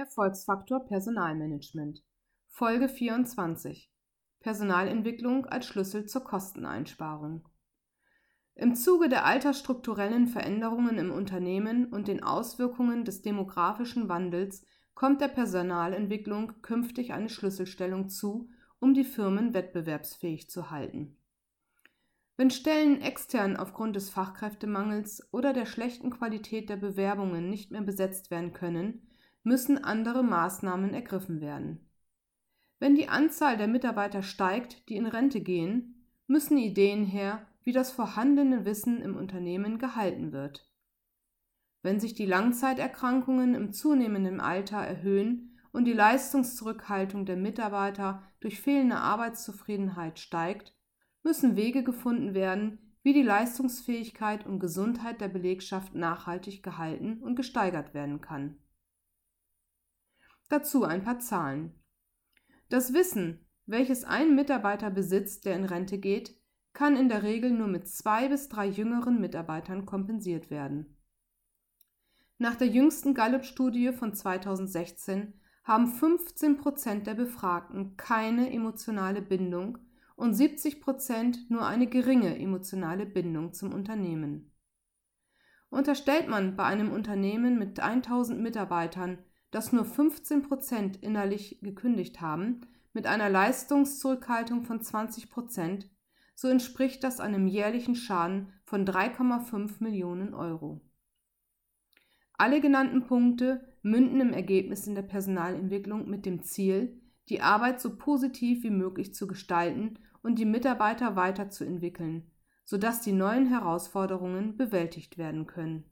Erfolgsfaktor Personalmanagement. Folge 24 Personalentwicklung als Schlüssel zur Kosteneinsparung. Im Zuge der altersstrukturellen Veränderungen im Unternehmen und den Auswirkungen des demografischen Wandels kommt der Personalentwicklung künftig eine Schlüsselstellung zu, um die Firmen wettbewerbsfähig zu halten. Wenn Stellen extern aufgrund des Fachkräftemangels oder der schlechten Qualität der Bewerbungen nicht mehr besetzt werden können, müssen andere Maßnahmen ergriffen werden. Wenn die Anzahl der Mitarbeiter steigt, die in Rente gehen, müssen Ideen her, wie das vorhandene Wissen im Unternehmen gehalten wird. Wenn sich die Langzeiterkrankungen im zunehmenden Alter erhöhen und die Leistungszurückhaltung der Mitarbeiter durch fehlende Arbeitszufriedenheit steigt, müssen Wege gefunden werden, wie die Leistungsfähigkeit und Gesundheit der Belegschaft nachhaltig gehalten und gesteigert werden kann. Dazu ein paar Zahlen. Das Wissen, welches ein Mitarbeiter besitzt, der in Rente geht, kann in der Regel nur mit zwei bis drei jüngeren Mitarbeitern kompensiert werden. Nach der jüngsten Gallup-Studie von 2016 haben 15 Prozent der Befragten keine emotionale Bindung und 70 Prozent nur eine geringe emotionale Bindung zum Unternehmen. Unterstellt man bei einem Unternehmen mit 1000 Mitarbeitern dass nur 15 Prozent innerlich gekündigt haben, mit einer Leistungszurückhaltung von 20 Prozent, so entspricht das einem jährlichen Schaden von 3,5 Millionen Euro. Alle genannten Punkte münden im Ergebnis in der Personalentwicklung mit dem Ziel, die Arbeit so positiv wie möglich zu gestalten und die Mitarbeiter weiterzuentwickeln, sodass die neuen Herausforderungen bewältigt werden können